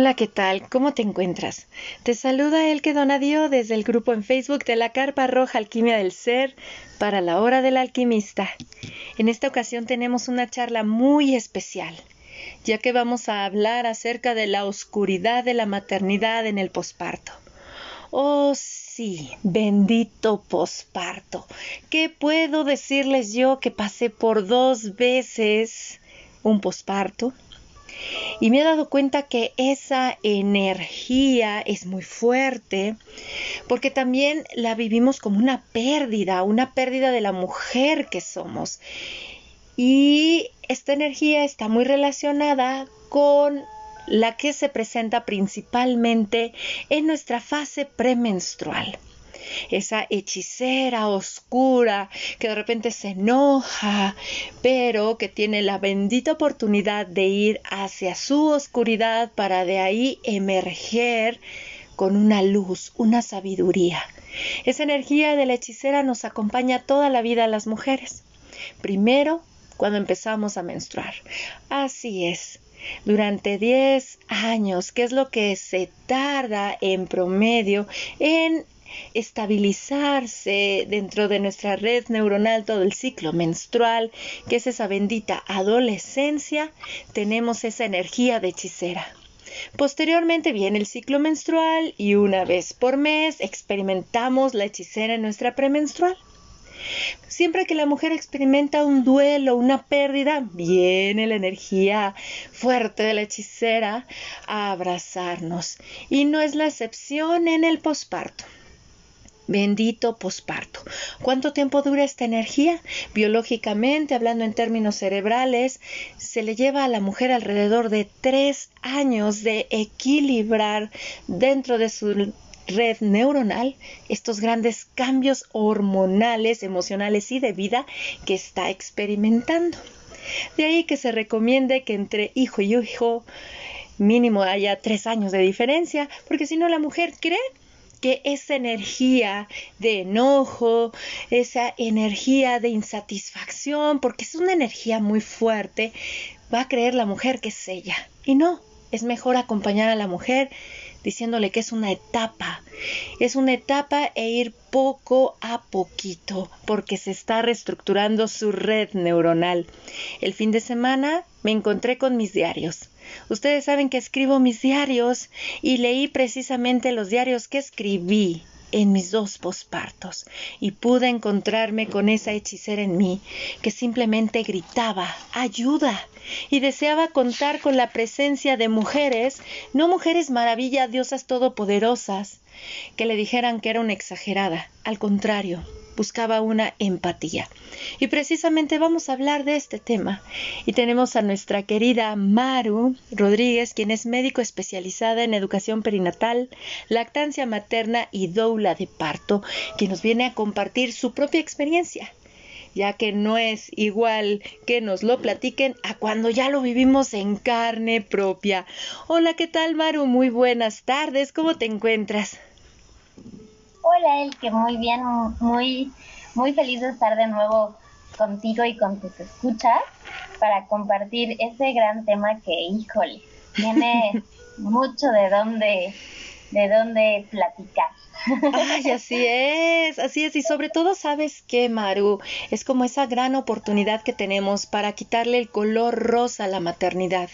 Hola, ¿qué tal? ¿Cómo te encuentras? Te saluda Elke Donadio desde el grupo en Facebook de la Carpa Roja Alquimia del Ser para la Hora del Alquimista. En esta ocasión tenemos una charla muy especial, ya que vamos a hablar acerca de la oscuridad de la maternidad en el posparto. Oh, sí, bendito posparto. ¿Qué puedo decirles yo que pasé por dos veces un posparto? Y me he dado cuenta que esa energía es muy fuerte porque también la vivimos como una pérdida, una pérdida de la mujer que somos. Y esta energía está muy relacionada con la que se presenta principalmente en nuestra fase premenstrual esa hechicera oscura que de repente se enoja, pero que tiene la bendita oportunidad de ir hacia su oscuridad para de ahí emerger con una luz, una sabiduría. Esa energía de la hechicera nos acompaña toda la vida a las mujeres. Primero, cuando empezamos a menstruar. Así es. Durante 10 años, que es lo que se tarda en promedio en estabilizarse dentro de nuestra red neuronal todo el ciclo menstrual, que es esa bendita adolescencia, tenemos esa energía de hechicera. Posteriormente viene el ciclo menstrual y una vez por mes experimentamos la hechicera en nuestra premenstrual. Siempre que la mujer experimenta un duelo, una pérdida, viene la energía fuerte de la hechicera a abrazarnos. Y no es la excepción en el posparto. Bendito posparto. ¿Cuánto tiempo dura esta energía? Biológicamente, hablando en términos cerebrales, se le lleva a la mujer alrededor de tres años de equilibrar dentro de su red neuronal estos grandes cambios hormonales, emocionales y de vida que está experimentando. De ahí que se recomiende que entre hijo y hijo mínimo haya tres años de diferencia, porque si no la mujer cree que esa energía de enojo, esa energía de insatisfacción, porque es una energía muy fuerte, va a creer la mujer que es ella. Y no, es mejor acompañar a la mujer diciéndole que es una etapa, es una etapa e ir poco a poquito porque se está reestructurando su red neuronal. El fin de semana me encontré con mis diarios. Ustedes saben que escribo mis diarios y leí precisamente los diarios que escribí en mis dos pospartos y pude encontrarme con esa hechicera en mí que simplemente gritaba ayuda y deseaba contar con la presencia de mujeres, no mujeres maravilla, diosas todopoderosas, que le dijeran que era una exagerada, al contrario, buscaba una empatía. Y precisamente vamos a hablar de este tema. Y tenemos a nuestra querida Maru Rodríguez, quien es médico especializada en educación perinatal, lactancia materna y doula de parto, que nos viene a compartir su propia experiencia ya que no es igual que nos lo platiquen a cuando ya lo vivimos en carne propia. Hola, ¿qué tal Maru? Muy buenas tardes, ¿cómo te encuentras? Hola, El, que muy bien, muy, muy feliz de estar de nuevo contigo y con tus escuchas para compartir ese gran tema que, híjole, tiene mucho de dónde, de dónde platicar. Ay, así es, así es. Y sobre todo, ¿sabes qué, Maru? Es como esa gran oportunidad que tenemos para quitarle el color rosa a la maternidad.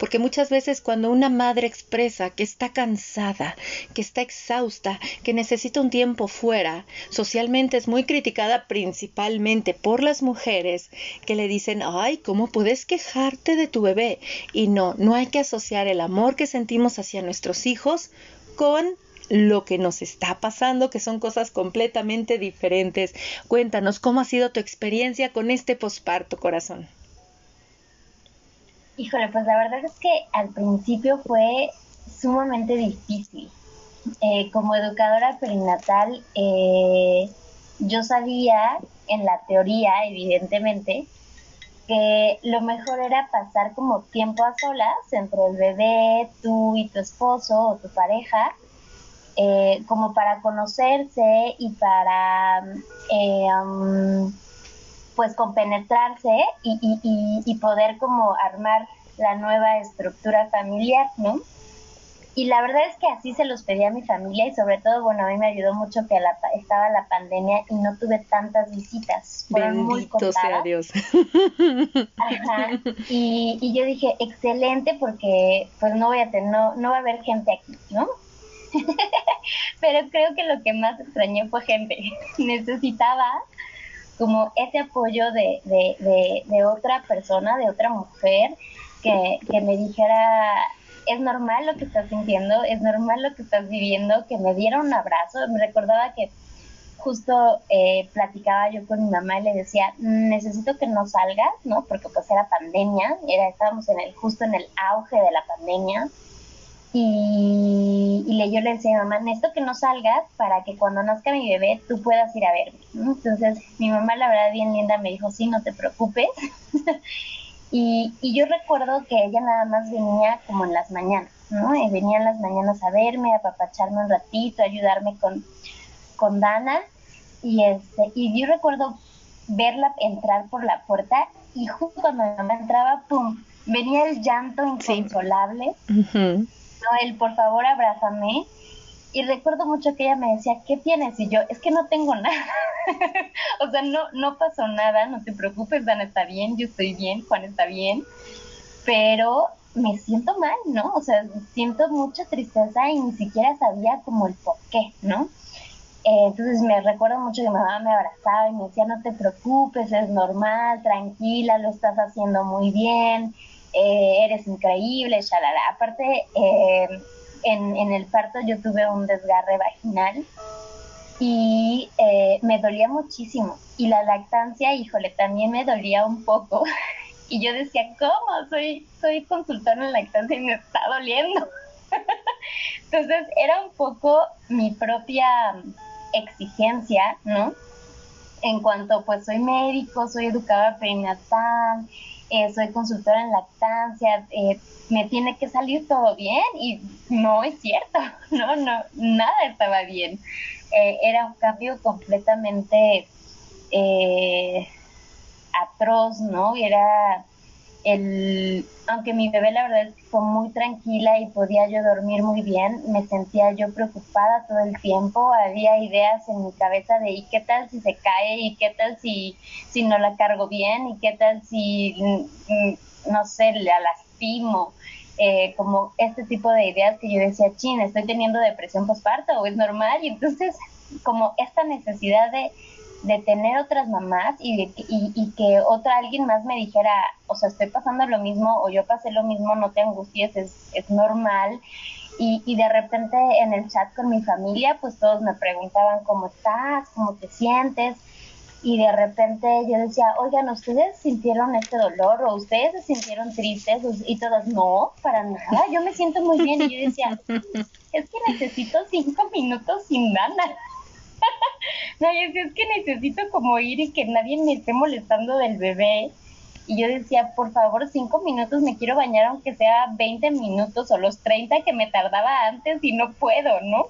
Porque muchas veces cuando una madre expresa que está cansada, que está exhausta, que necesita un tiempo fuera, socialmente es muy criticada principalmente por las mujeres que le dicen, ay, ¿cómo puedes quejarte de tu bebé? Y no, no hay que asociar el amor que sentimos hacia nuestros hijos con lo que nos está pasando, que son cosas completamente diferentes. Cuéntanos, ¿cómo ha sido tu experiencia con este posparto, corazón? Híjole, pues la verdad es que al principio fue sumamente difícil. Eh, como educadora perinatal, eh, yo sabía, en la teoría, evidentemente, que lo mejor era pasar como tiempo a solas entre el bebé, tú y tu esposo o tu pareja, eh, como para conocerse y para eh, um, pues compenetrarse y, y, y, poder como armar la nueva estructura familiar, ¿no? Y la verdad es que así se los pedí a mi familia y sobre todo, bueno, a mí me ayudó mucho que la, estaba la pandemia y no tuve tantas visitas. Fueron Bendito sea Dios. Ajá. Y, y, yo dije, excelente porque pues no voy a tener, no, no va a haber gente aquí, ¿no? Pero creo que lo que más extrañé fue gente. Necesitaba como ese apoyo de, de, de, de otra persona, de otra mujer, que, que me dijera, es normal lo que estás sintiendo, es normal lo que estás viviendo, que me diera un abrazo. Me recordaba que justo eh, platicaba yo con mi mamá y le decía, necesito que no salgas, ¿no? Porque pues era pandemia, era, estábamos en el, justo en el auge de la pandemia. Y, yo le decía mamá, necesito que no salgas para que cuando nazca mi bebé tú puedas ir a verme. Entonces mi mamá, la verdad, bien linda, me dijo, sí, no te preocupes. Y, y yo recuerdo que ella nada más venía como en las mañanas, ¿no? Y venía en las mañanas a verme, a papacharme un ratito, a ayudarme con, con Dana. Y, este, y yo recuerdo verla entrar por la puerta y justo cuando mi mamá entraba, ¡pum! Venía el llanto inconsolable. No, el por favor abrázame. Y recuerdo mucho que ella me decía, ¿qué tienes? Y yo, es que no tengo nada. o sea, no, no pasó nada, no te preocupes, Dan está bien, yo estoy bien, Juan está bien. Pero me siento mal, ¿no? O sea, siento mucha tristeza y ni siquiera sabía como el por qué, ¿no? Eh, entonces me recuerdo mucho que mi mamá me abrazaba y me decía, no te preocupes, es normal, tranquila, lo estás haciendo muy bien, eh, eres increíble, shalala. Aparte, eh, en, el parto yo tuve un desgarre vaginal y eh, me dolía muchísimo. Y la lactancia, híjole, también me dolía un poco. y yo decía, ¿cómo? Soy, soy consultor en lactancia y me está doliendo. Entonces era un poco mi propia exigencia, ¿no? En cuanto, pues soy médico, soy educadora perinatal, eh, soy consultora en lactancia, eh, me tiene que salir todo bien y no es cierto, no, no, nada estaba bien. Eh, era un cambio completamente atroz, ¿no? Era el, aunque mi bebé la verdad fue muy tranquila y podía yo dormir muy bien, me sentía yo preocupada todo el tiempo, había ideas en mi cabeza de ¿y qué tal si se cae? ¿y qué tal si, si no la cargo bien? ¿y qué tal si, mm, no sé, la lastimo? Eh, como este tipo de ideas que yo decía, chin, estoy teniendo depresión postparto es normal y entonces como esta necesidad de de tener otras mamás y, de, y, y, que otra alguien más me dijera, o sea, estoy pasando lo mismo o yo pasé lo mismo, no te angusties, es, es normal. Y, y de repente en el chat con mi familia, pues todos me preguntaban cómo estás, cómo te sientes. Y de repente yo decía, oigan, ¿ustedes sintieron este dolor o ustedes se sintieron tristes? Y todos, no, para nada, yo me siento muy bien. Y yo decía, es que necesito cinco minutos sin nada. No, yo decía, es que necesito como ir y que nadie me esté molestando del bebé. Y yo decía, por favor, cinco minutos, me quiero bañar aunque sea 20 minutos o los 30 que me tardaba antes y no puedo, ¿no?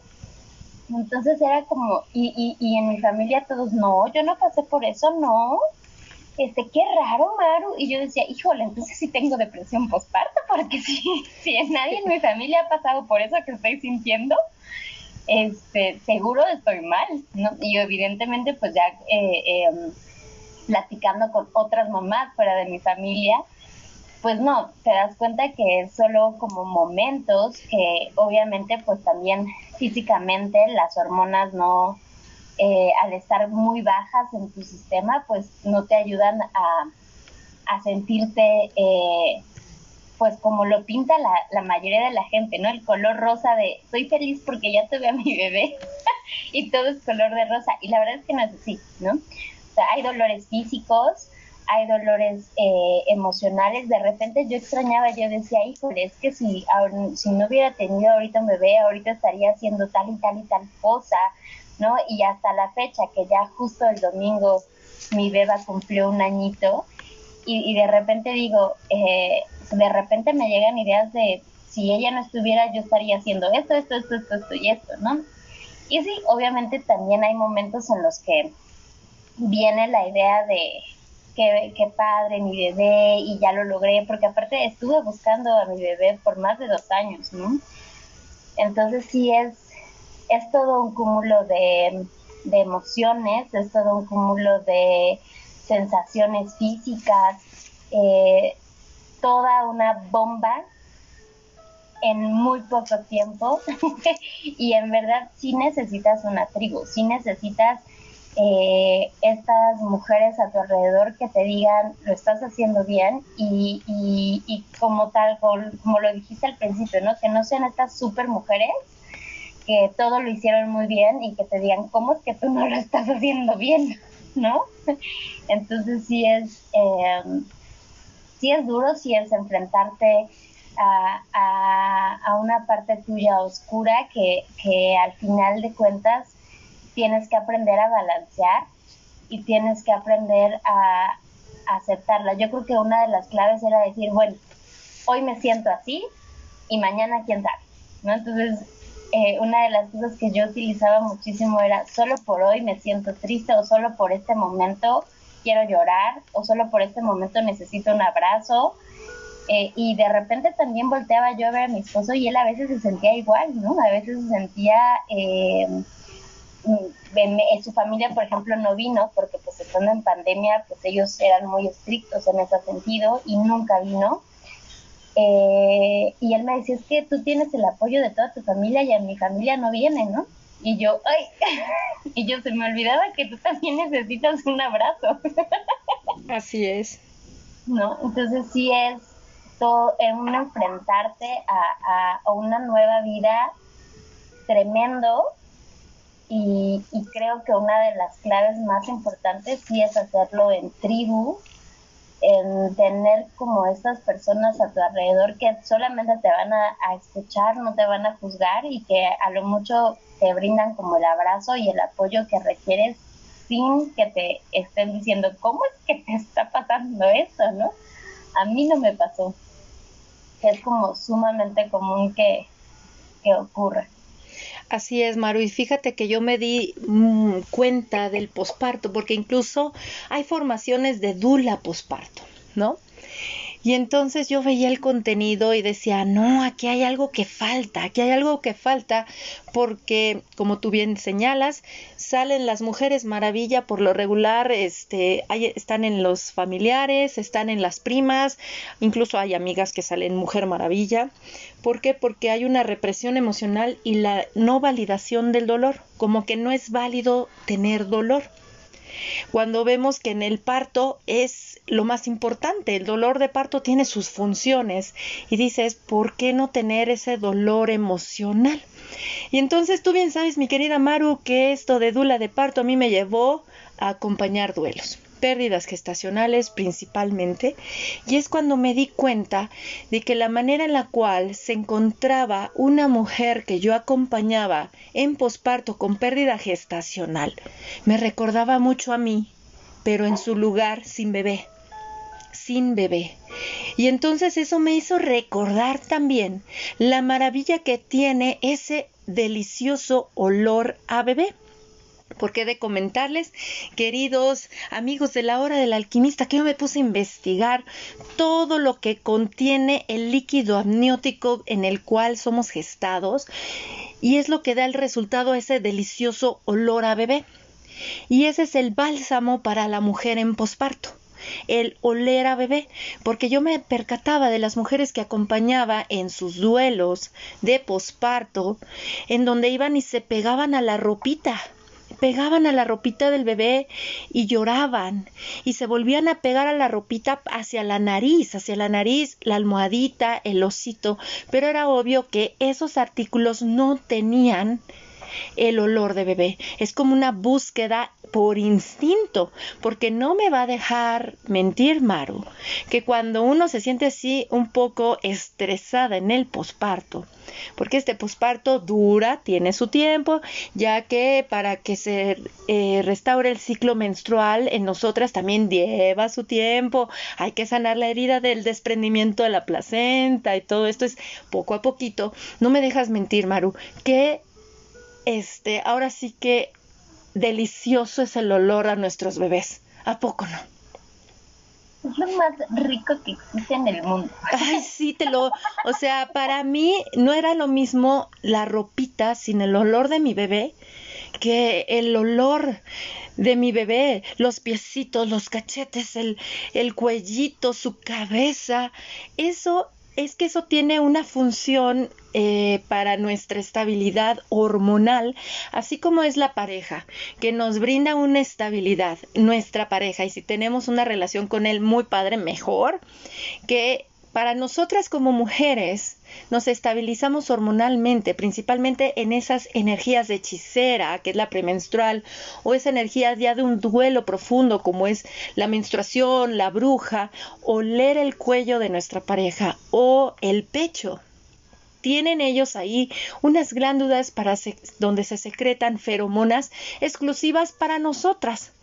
Entonces era como, y, y, y en mi familia todos, no, yo no pasé por eso, no. Este, qué raro, Maru. Y yo decía, híjole, entonces sí tengo depresión postparto, porque si, si nadie en mi familia ha pasado por eso que estoy sintiendo, este, seguro estoy mal, ¿no? Y evidentemente, pues ya eh, em, platicando con otras mamás fuera de mi familia, pues no, te das cuenta que es solo como momentos que obviamente pues también físicamente las hormonas no, eh, al estar muy bajas en tu sistema, pues no te ayudan a, a sentirte eh, pues como lo pinta la, mayoría de la gente, ¿no? El color rosa de soy feliz porque ya tuve a mi bebé y todo es color de rosa. Y la verdad es que no es así, ¿no? O sea, hay dolores físicos, hay dolores eh, emocionales. De repente yo extrañaba, yo decía, híjole, es que si, si no hubiera tenido ahorita un bebé, ahorita estaría haciendo tal y tal y tal cosa, ¿no? Y hasta la fecha, que ya justo el domingo mi beba cumplió un añito, y, y de repente digo, eh, de repente me llegan ideas de si ella no estuviera, yo estaría haciendo esto, esto, esto, esto, esto y esto, ¿no? Y sí, obviamente también hay momentos en los que viene la idea de qué, padre, mi bebé, y ya lo logré, porque aparte estuve buscando a mi bebé por más de dos años, ¿no? Entonces sí es, es todo un cúmulo de, emociones, es todo un cúmulo de sensaciones físicas, eh, toda una bomba en muy poco tiempo y en verdad sí necesitas una tribu, sí necesitas eh, estas mujeres a tu alrededor que te digan lo estás haciendo bien y, y, como tal, como lo dijiste al principio, ¿no? Que no sean estas super mujeres que todo lo hicieron muy bien y que te digan cómo es que tú no lo estás haciendo bien, ¿no? Entonces sí es, eh, sí es duro, sí es enfrentarte a, a, a, una parte tuya oscura que, que al final de cuentas tienes que aprender a balancear y tienes que aprender a, aceptarla. Yo creo que una de las claves era decir, bueno, hoy me siento así y mañana quién sabe, ¿no? Entonces, eh, una de las cosas que yo utilizaba muchísimo era, solo por hoy me siento triste o solo por este momento quiero llorar o solo por este momento necesito un abrazo. Eh, y de repente también volteaba yo a ver a mi esposo y él a veces se sentía igual, ¿no? A veces se sentía... Eh, Mm, su familia, por ejemplo, no vino porque pues estando en pandemia, pues ellos eran muy estrictos en ese sentido y nunca vino. Eh, y él me decía, es que tú tienes el apoyo de toda tu familia y a mi familia no viene, ¿no? Y yo, ay, y yo se me olvidaba que tú también necesitas un abrazo. Así es. ¿No? Entonces sí es todo, es un enfrentarte a, a una nueva vida tremendo y, creo que una de las claves más importantes sí es hacerlo en tribu, en tener como estas personas a tu alrededor que solamente te van a, escuchar, no te van a juzgar y que a lo mucho te brindan como el abrazo y el apoyo que requieres sin que te estén diciendo, ¿cómo es que te está pasando esto? ¿no? A mí no me pasó. Es como sumamente común que, que ocurra. Así es, Maru. Y fíjate que yo me di mm, cuenta del posparto, porque incluso hay formaciones de dula posparto, ¿no? Y entonces yo veía el contenido y decía, no, aquí hay algo que falta, aquí hay algo que falta, porque como tú bien señalas, salen las mujeres maravilla por lo regular, este, están en los familiares, están en las primas, incluso hay amigas que salen mujer maravilla. ¿Por qué? Porque hay una represión emocional y la no validación del dolor, como que no es válido tener dolor. Cuando vemos que en el parto es lo más importante, el dolor de parto tiene sus funciones y dices, ¿por qué no tener ese dolor emocional? Y entonces tú bien sabes, mi querida Maru, que esto de dula de parto a mí me llevó a acompañar duelos pérdidas gestacionales principalmente, y es cuando me di cuenta de que la manera en la cual se encontraba una mujer que yo acompañaba en posparto con pérdida gestacional me recordaba mucho a mí, pero en su lugar sin bebé sin bebé. Y entonces eso me hizo recordar también la maravilla que tiene ese delicioso olor a bebé. Porque de comentarles, queridos amigos de la hora del alquimista, que yo me puse a investigar todo lo que contiene el líquido amniótico en el cual somos gestados y es lo que da el resultado ese delicioso olor a bebé. Y ese es el bálsamo para la mujer en posparto el oler a bebé, porque yo me percataba de las mujeres que acompañaba en sus duelos de posparto, en donde iban y se pegaban a la ropita pegaban a la ropita del bebé y lloraban y se volvían a pegar a la ropita hacia la nariz, hacia la nariz, la almohadita, el osito, pero era obvio que esos artículos no tenían el olor de bebé. Es como una búsqueda por instinto, porque no me va a dejar mentir Maru, que cuando uno se siente así un poco estresada en el posparto, porque este posparto dura, tiene su tiempo, ya que para que se eh, restaure el ciclo menstrual en nosotras también lleva su tiempo, hay que sanar la herida del desprendimiento de la placenta y todo esto es poco a poquito. No me dejas mentir, Maru, que este, ahora sí que delicioso es el olor a nuestros bebés. ¿A poco no? es lo más rico que existe en el mundo. Ay, sí, te lo, o sea, para mí no era lo mismo la ropita sin el olor de mi bebé que el olor de mi bebé, los piecitos, los cachetes, el, el cuellito, su cabeza, eso es que eso tiene una función eh, para nuestra estabilidad hormonal, así como es la pareja, que nos brinda una estabilidad, nuestra pareja, y si tenemos una relación con él muy padre, mejor, que para nosotras como mujeres nos estabilizamos hormonalmente, principalmente en esas energías de hechicera, que es la premenstrual, o esa energía ya de un duelo profundo, como es la menstruación, la bruja, o leer el cuello de nuestra pareja, o el pecho tienen ellos ahí unas glándulas para donde se secretan feromonas exclusivas para nosotras.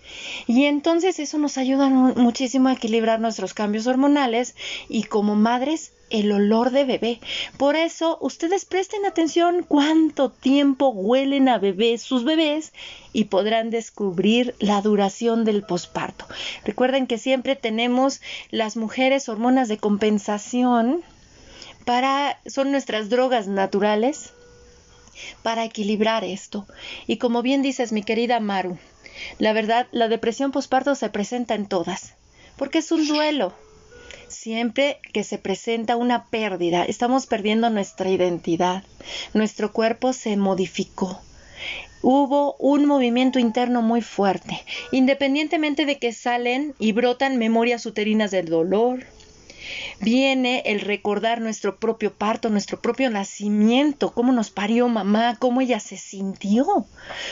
Y entonces eso nos ayuda muchísimo a equilibrar nuestros cambios hormonales y como madres el olor de bebé. Por eso ustedes presten atención cuánto tiempo huelen a bebé sus bebés y podrán descubrir la duración del posparto. Recuerden que siempre tenemos las mujeres hormonas de compensación para son nuestras drogas naturales para equilibrar esto. Y como bien dices, mi querida Maru, la verdad, la depresión posparto se presenta en todas, porque es un duelo. Siempre que se presenta una pérdida, estamos perdiendo nuestra identidad. Nuestro cuerpo se modificó. Hubo un movimiento interno muy fuerte, independientemente de que salen y brotan memorias uterinas del dolor, Viene el recordar nuestro propio parto, nuestro propio nacimiento, cómo nos parió mamá, cómo ella se sintió.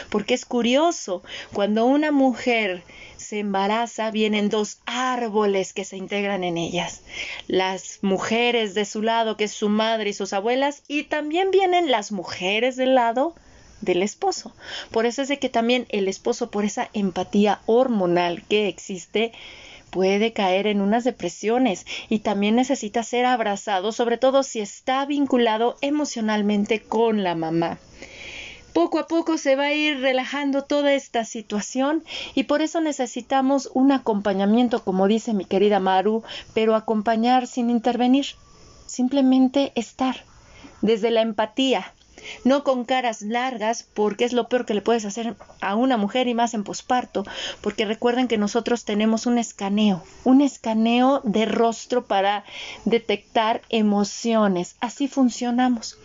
Porque es curioso, cuando una mujer se embaraza, vienen dos árboles que se integran en ellas. Las mujeres de su lado, que es su madre y sus abuelas, y también vienen las mujeres del lado del esposo. Por eso es de que también el esposo, por esa empatía hormonal que existe, puede caer en unas depresiones y también necesita ser abrazado, sobre todo si está vinculado emocionalmente con la mamá. Poco a poco se va a ir relajando toda esta situación y por eso necesitamos un acompañamiento, como dice mi querida Maru, pero acompañar sin intervenir, simplemente estar desde la empatía, no con caras largas, porque es lo peor que le puedes hacer a una mujer y más en posparto, porque recuerden que nosotros tenemos un escaneo, un escaneo de rostro para detectar emociones, así funcionamos.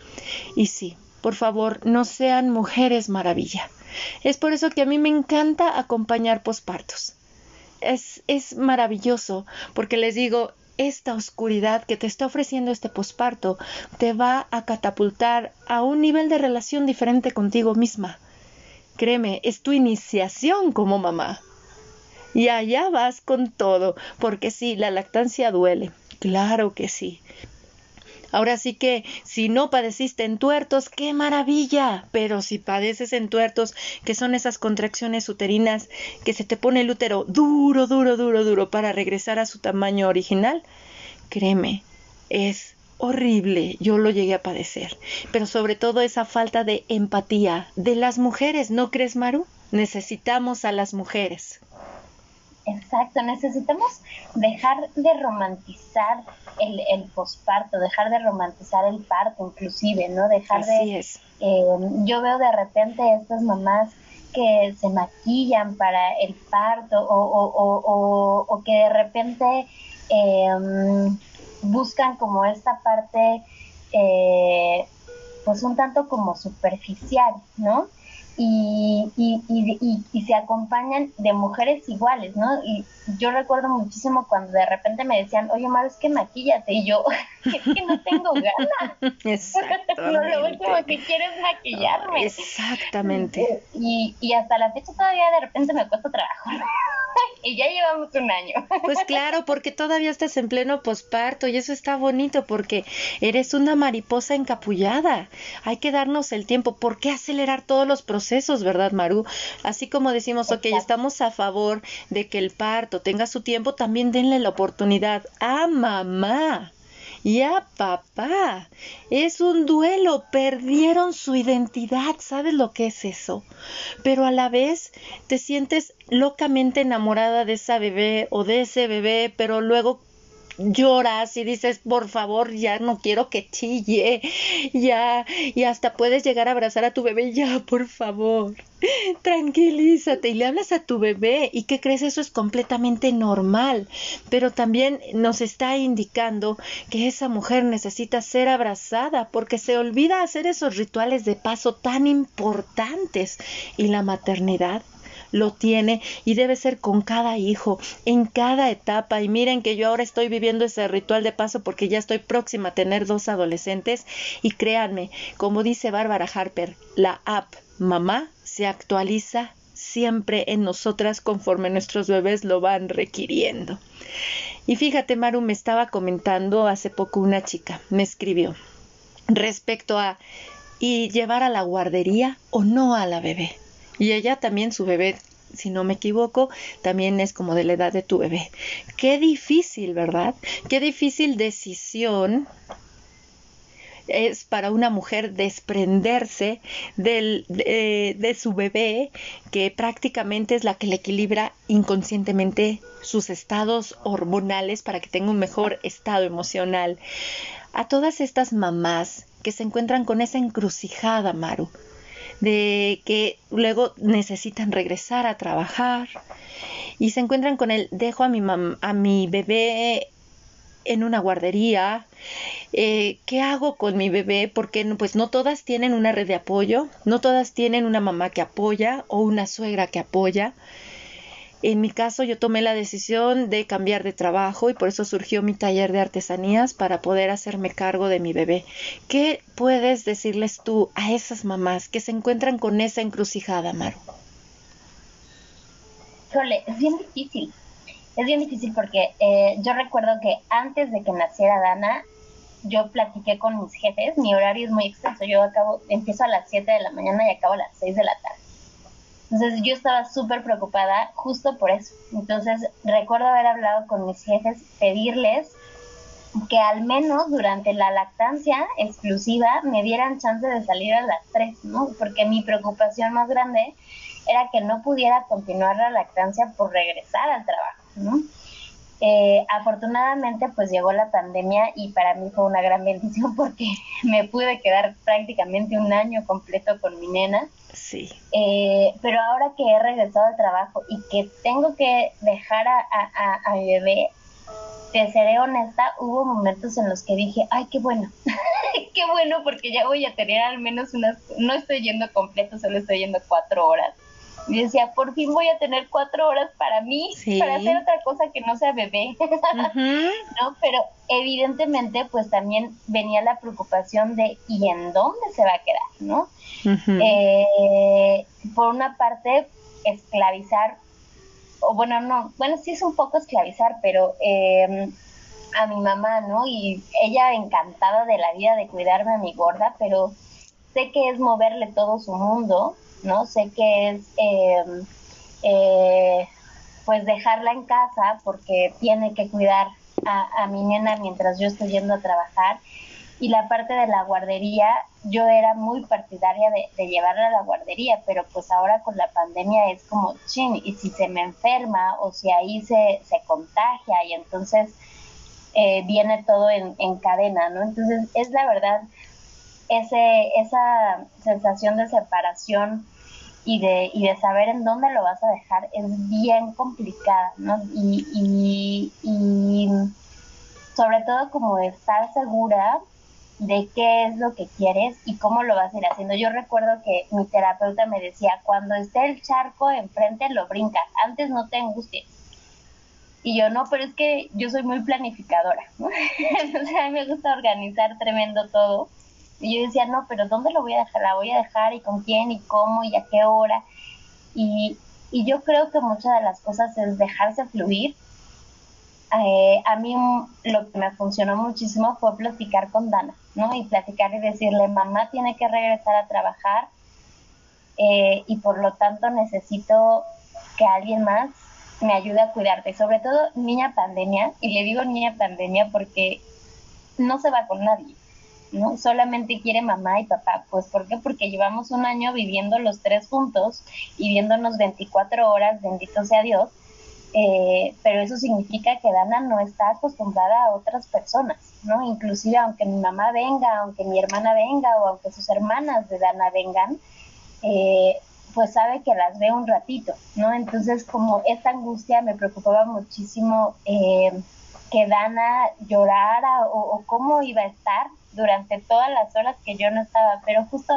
Y sí, por favor, no sean mujeres maravilla. Es por eso que a mí me encanta acompañar pospartos. Es, es maravilloso, porque les digo, esta oscuridad que te está ofreciendo este posparto te va a catapultar a un nivel de relación diferente contigo misma. Créeme, es tu iniciación como mamá. Y allá vas con todo, porque sí, la lactancia duele, claro que sí, Ahora sí que si no padeciste en tuertos, qué maravilla. Pero si padeces en tuertos, que son esas contracciones uterinas que se te pone el útero duro, duro, duro, duro para regresar a su tamaño original, créeme, es horrible, yo lo llegué a padecer, pero sobre todo esa falta de empatía de las mujeres, ¿no crees, Maru? Necesitamos a las mujeres. Exacto, necesitamos dejar de romantizar el, el posparto, dejar de romantizar el parto inclusive, ¿no? Dejar de... Eh, yo veo de repente estas mamás que se maquillan para el parto o, o, o, o que de repente em, buscan como esta parte eh, pues un tanto como superficial, ¿no? Y, y, y, y, se acompañan de mujeres iguales, ¿no? Y yo recuerdo muchísimo cuando de repente me decían, oye, Mar, es que maquillate, y yo, es que no tengo ganas. no, lo último que quiero es maquillarme. Exactamente. Y, y hasta la fecha todavía de repente me cuesta trabajo. y ya llevamos un año. Pues claro, porque todavía estás en pleno posparto y eso está bonito porque eres una mariposa encapullada. Hay que darnos el tiempo. ¿Por qué acelerar todos los procesos, verdad, Maru? Así como decimos, ok, estamos a favor de que el parto tenga su tiempo, también denle la oportunidad a mamá y a papá. Es un duelo, perdieron su identidad, ¿sabes lo que es eso? Pero a la vez te sientes locamente enamorada de esa bebé o de ese bebé, pero luego lloras y dices, por favor, ya no quiero que chille, ya, y hasta puedes llegar a abrazar a tu bebé, ya, por favor, tranquilízate y le hablas a tu bebé y que crees eso es completamente normal, pero también nos está indicando que esa mujer necesita ser abrazada porque se olvida hacer esos rituales de paso tan importantes y la maternidad lo tiene y debe ser con cada hijo, en cada etapa. Y miren que yo ahora estoy viviendo ese ritual de paso porque ya estoy próxima a tener dos adolescentes y créanme, como dice Bárbara Harper, la app Mamá se actualiza siempre en nosotras conforme nuestros bebés lo van requiriendo. Y fíjate, Maru, me estaba comentando hace poco una chica, me escribió respecto a y llevar a la guardería o no a la bebé. Y ella también, su bebé, si no me equivoco, también es como de la edad de tu bebé. Qué difícil, ¿verdad? Qué difícil decisión es para una mujer desprenderse del, de, de, su bebé, que prácticamente es la que le equilibra inconscientemente sus estados hormonales para que tenga un mejor estado emocional. A todas estas mamás que se encuentran con esa encrucijada, Maru, de que luego necesitan regresar a trabajar y se encuentran con el dejo a mi, a mi bebé en una guardería, eh, ¿qué hago con mi bebé? Porque pues no todas tienen una red de apoyo, no todas tienen una mamá que apoya o una suegra que apoya. En mi caso yo tomé la decisión de cambiar de trabajo y por eso surgió mi taller de artesanías para poder hacerme cargo de mi bebé. ¿Qué puedes decirles tú a esas mamás que se encuentran con esa encrucijada, Maru? Híjole, es bien difícil. Es bien difícil porque eh, yo recuerdo que antes de que naciera Dana, yo platiqué con mis jefes, mi horario es muy extenso, yo acabo, empiezo a las 7 de la mañana y acabo a las 6 de la tarde. Entonces yo estaba súper preocupada justo por eso. Entonces recuerdo haber hablado con mis jefes, pedirles que al menos durante la lactancia exclusiva me dieran chance de salir a las 3, ¿no? Porque mi preocupación más grande era que no pudiera continuar la lactancia por regresar al trabajo, ¿no? Eh, afortunadamente pues llegó la pandemia y para mí fue una gran bendición porque me pude quedar prácticamente un año completo con mi nena Sí. Eh, pero ahora que he regresado al trabajo y que tengo que dejar a, a, a, mi bebé, te seré honesta, hubo momentos en los que dije, ay, qué bueno, qué bueno porque ya voy a tener al menos unas, no estoy yendo completo, solo estoy yendo cuatro horas. Y decía, por fin voy a tener cuatro horas para mí, para hacer otra cosa que no sea bebé. ¿No? Pero evidentemente, pues también venía la preocupación de, ¿y en dónde se va a quedar? ¿No? eh, por una parte, esclavizar, o bueno, no, bueno, sí es un poco esclavizar, pero eh, a mi mamá, ¿no? Y ella encantada de la vida de cuidarme a mi gorda, pero sé que es moverle todo su mundo ¿no? Sé que es em, eh, pues dejarla en casa porque tiene que cuidar a, mi nena mientras yo estoy yendo a trabajar. Y la parte de la guardería, yo era muy partidaria de, llevarla a la guardería, pero pues ahora con la pandemia es como, chin, y si se me enferma o si ahí se, se contagia y entonces eh, viene todo en, en cadena, ¿no? Entonces es la verdad ese, esa sensación de separación y de, y de saber en dónde lo vas a dejar es bien complicada, ¿no? Y, y, y sobre todo como estar segura de qué es lo que quieres y cómo lo vas a ir haciendo. Yo recuerdo que mi terapeuta me decía, cuando esté el charco enfrente lo brincas, antes no te angusties. Y yo no, pero es que yo soy muy planificadora, ¿no? o sea, a mí me gusta organizar tremendo todo. Y yo decía, no, pero ¿dónde lo voy a dejar? ¿La voy a dejar y con quién y cómo y a qué hora? Y, y yo creo que muchas de las cosas es dejarse fluir. Eh, a mí lo que me funcionó muchísimo fue platicar con Dana, ¿no? Y platicar y decirle, mamá tiene que regresar a trabajar eh, y por lo tanto necesito que alguien más me ayude a cuidarte, sobre todo niña pandemia, y le digo niña pandemia porque no se va con nadie, ¿no? Solamente quiere mamá y papá. Pues ¿por qué? Porque llevamos un año viviendo los tres juntos y viéndonos 24 horas, bendito sea Dios, eh, pero eso significa que Dana no está acostumbrada a otras personas, ¿no? Inclusive aunque mi mamá venga, aunque mi hermana venga o aunque sus hermanas de Dana vengan, eh, pues sabe que las ve un ratito, ¿no? Entonces como esta angustia me preocupaba muchísimo eh, que Dana llorara o, cómo iba a estar durante todas las horas que yo no estaba, pero justo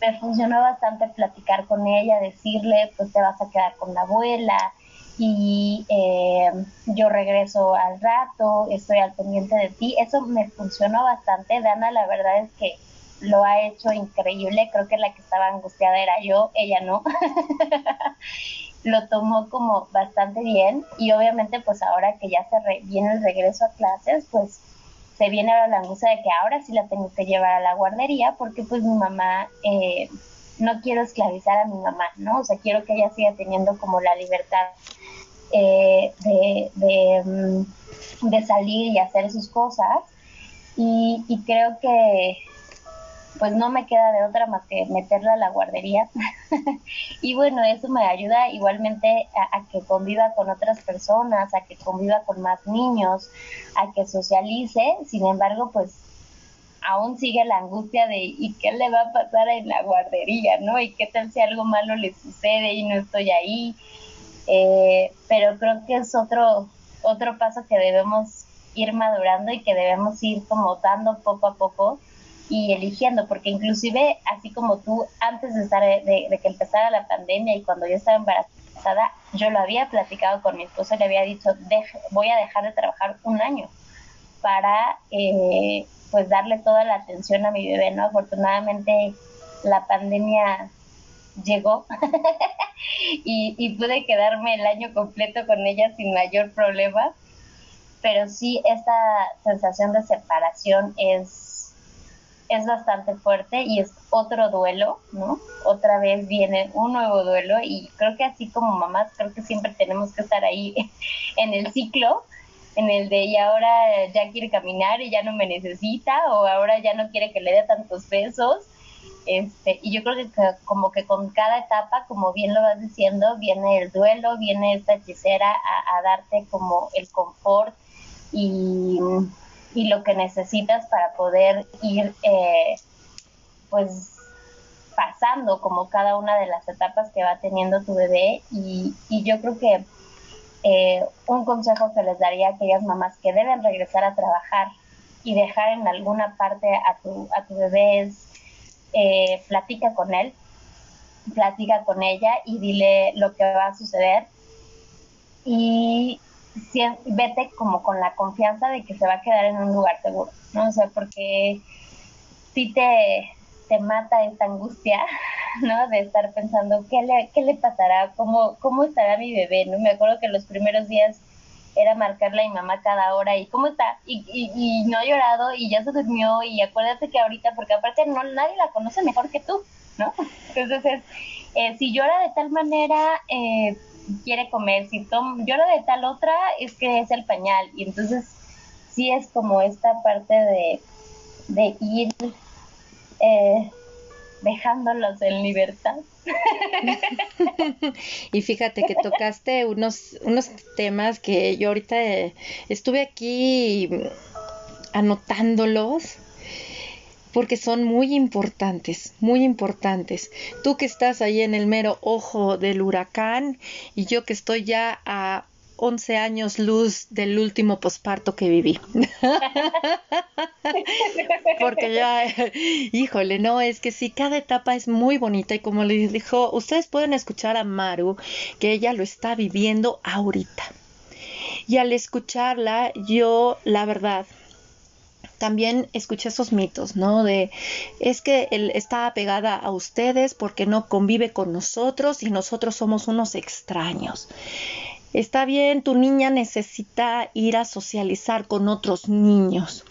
me funcionó bastante platicar con ella, decirle, pues te vas a quedar con la abuela y eh, yo regreso al rato, estoy al pendiente de ti. Eso me funcionó bastante. Dana, la verdad es que lo ha hecho increíble. Creo que la que estaba angustiada era yo, ella no. lo tomó como bastante bien y obviamente pues ahora que ya se viene el regreso a clases, pues se viene ahora la angustia de que ahora sí la tengo que llevar a la guardería porque pues mi mamá, eh, no quiero esclavizar a mi mamá, ¿no? O sea, quiero que ella siga teniendo como la libertad eh, de, de, mm, salir y hacer sus cosas y creo que pues no me queda de otra más que meterla a la guardería. y bueno, eso me ayuda igualmente a, que conviva con otras personas, a que conviva con más niños, a que socialice. Sin embargo, pues aún sigue la angustia de ¿y qué le va a pasar en la guardería? ¿no? ¿Y qué tal si algo malo le sucede y no estoy ahí? Eh, pero creo que es otro, otro paso que debemos ir madurando y que debemos ir como dando poco a poco y eligiendo, porque inclusive así como tú, antes de, estar, de, que empezara la pandemia y cuando yo estaba embarazada, yo lo había platicado con mi esposa, le había dicho, voy a dejar de trabajar un año para eh, pues darle toda la atención a mi bebé, ¿no? Afortunadamente la pandemia llegó y pude quedarme el año completo con ella sin mayor problema, pero sí esta sensación de separación es es bastante fuerte y es otro duelo, ¿no? Otra vez viene un nuevo duelo y creo que así como mamás, creo que siempre tenemos que estar ahí en el ciclo, en el de y ahora ya quiere caminar y ya no me necesita o ahora ya no quiere que le dé tantos besos. Este, y yo creo que como que con cada etapa, como bien lo vas diciendo, viene el duelo, viene esta hechicera a, a darte como el confort y y lo que necesitas para poder ir eh, pues pasando como cada una de las etapas que va teniendo tu bebé. Y, yo creo que eh, un consejo que les daría a aquellas mamás que deben regresar a trabajar y dejar en alguna parte a tu, a tu bebé es eh, platica con él, platica con ella y dile lo que va a suceder. Y vete como con la confianza de que se va a quedar en un lugar seguro, ¿no? O sea, porque si te, te mata esta angustia, ¿no? De estar pensando, ¿qué le, qué le pasará? ¿Cómo, ¿Cómo estará mi bebé? ¿no? Me acuerdo que los primeros días era marcarle a mi mamá cada hora y cómo está y, y, no ha llorado y ya se durmió y acuérdate que ahorita porque aparte no nadie la conoce mejor que tú no entonces eh, si llora de tal manera eh, quiere comer, si tom, llora de tal otra, es que es el pañal. Y entonces sí es como esta parte de, de ir eh, dejándolos en libertad. y fíjate que tocaste unos, unos temas que yo ahorita eh, estuve aquí anotándolos porque son muy importantes, muy importantes. Tú que estás ahí en el mero ojo del huracán y yo que estoy ya a 11 años luz del último posparto que viví. Porque ya, híjole, no, es que sí, cada etapa es muy bonita y como les dijo, ustedes pueden escuchar a Maru, que ella lo está viviendo ahorita. Y al escucharla, yo, la verdad, también escuché esos mitos, ¿no? De es que él está apegada a ustedes porque no convive con nosotros y nosotros somos unos extraños. Está bien, tu niña necesita ir a socializar con otros niños.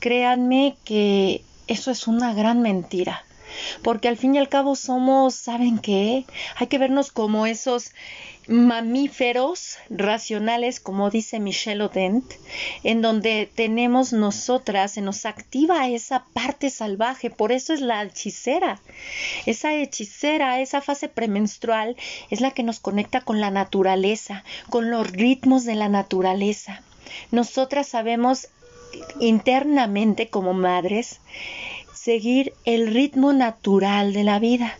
Créanme que eso es una gran mentira. Porque al fin y al cabo somos, ¿saben qué? Hay que vernos como esos mamíferos racionales, como dice Michelle Odent, en donde tenemos nosotras, se nos activa esa parte salvaje, por eso es la hechicera. Esa hechicera, esa fase premenstrual, es la que nos conecta con la naturaleza, con los ritmos de la naturaleza. Nosotras sabemos internamente como madres seguir el ritmo natural de la vida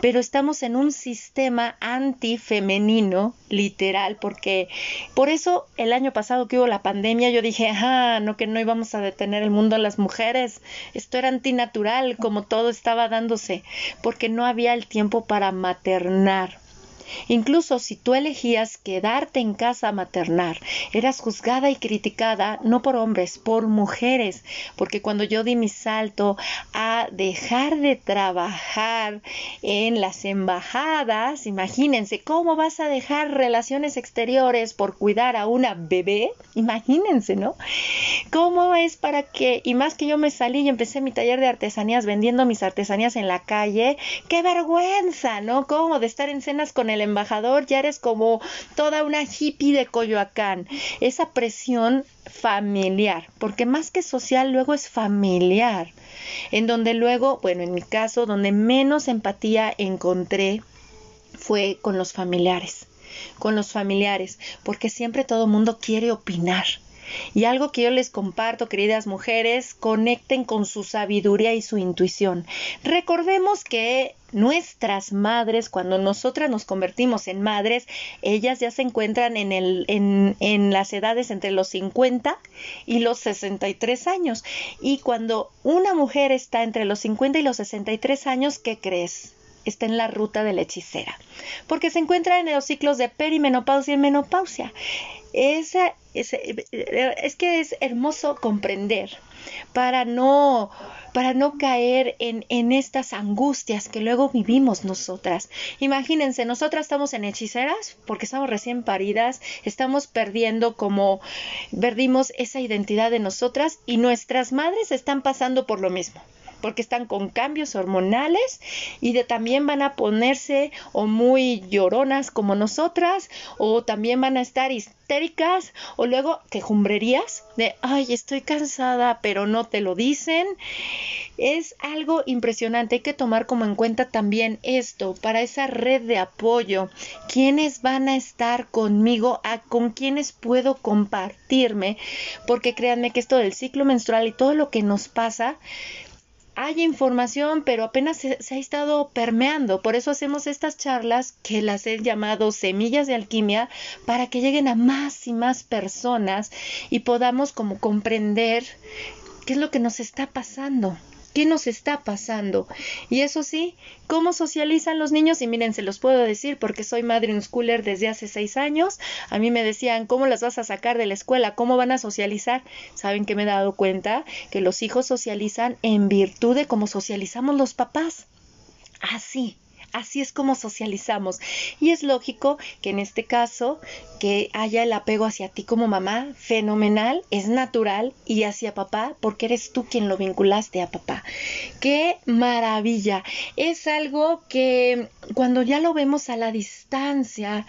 pero estamos en un sistema antifemenino, literal, porque por eso el año pasado que hubo la pandemia yo dije, ah, no que no íbamos a detener el mundo a las mujeres, esto era antinatural, como todo estaba dándose, porque no había el tiempo para maternar. Incluso si tú elegías quedarte en casa a maternar, eras juzgada y criticada no por hombres, por mujeres, porque cuando yo di mi salto a dejar de trabajar en las embajadas, imagínense, ¿cómo vas a dejar relaciones exteriores por cuidar a una bebé? Imagínense, ¿no? ¿Cómo es para que, y más que yo me salí y empecé mi taller de artesanías vendiendo mis artesanías en la calle, qué vergüenza, ¿no? ¿Cómo de estar en cenas con el embajador, ya eres como toda una hippie de Coyoacán. Esa presión familiar, porque más que social luego es familiar, en donde luego, bueno, en mi caso, donde menos empatía encontré fue con los familiares, con los familiares, porque siempre todo mundo quiere opinar. Y algo que yo les comparto, queridas mujeres, conecten con su sabiduría y su intuición. Recordemos que nuestras madres, cuando nosotras nos convertimos en madres, ellas ya se encuentran en, las edades entre los 50 y los 63 años. Y cuando una mujer está entre los 50 y los 63 años, ¿qué crees? está en la ruta de la hechicera, porque se encuentra en los ciclos de perimenopausia y menopausia. Es que es hermoso comprender para no para no caer en, en, estas angustias que luego vivimos nosotras. Imagínense, nosotras estamos en hechiceras porque estamos recién paridas, estamos perdiendo como perdimos esa identidad de nosotras y nuestras madres están pasando por lo mismo porque están con cambios hormonales y de, también van a ponerse o muy lloronas como nosotras o también van a estar histéricas o luego quejumbrerías de ay estoy cansada pero no te lo dicen es algo impresionante hay que tomar como en cuenta también esto para esa red de apoyo quiénes van a estar conmigo a con quiénes puedo compartirme porque créanme que esto del ciclo menstrual y todo lo que nos pasa hay información, pero apenas se, ha estado permeando. Por eso hacemos estas charlas que las he llamado semillas de alquimia para que lleguen a más y más personas y podamos como comprender qué es lo que nos está pasando. ¿Qué nos está pasando? Y eso sí, ¿cómo socializan los niños? Y miren, se los puedo decir porque soy madre schooler desde hace seis años. A mí me decían, ¿cómo las vas a sacar de la escuela? ¿Cómo van a socializar? ¿Saben que me he dado cuenta? Que los hijos socializan en virtud de cómo socializamos los papás. Así. Así es como socializamos. Y es lógico que en este caso que haya el apego hacia ti como mamá, fenomenal, es natural, y hacia papá, porque eres tú quien lo vinculaste a papá. ¡Qué maravilla! Es algo que cuando ya lo vemos a la distancia,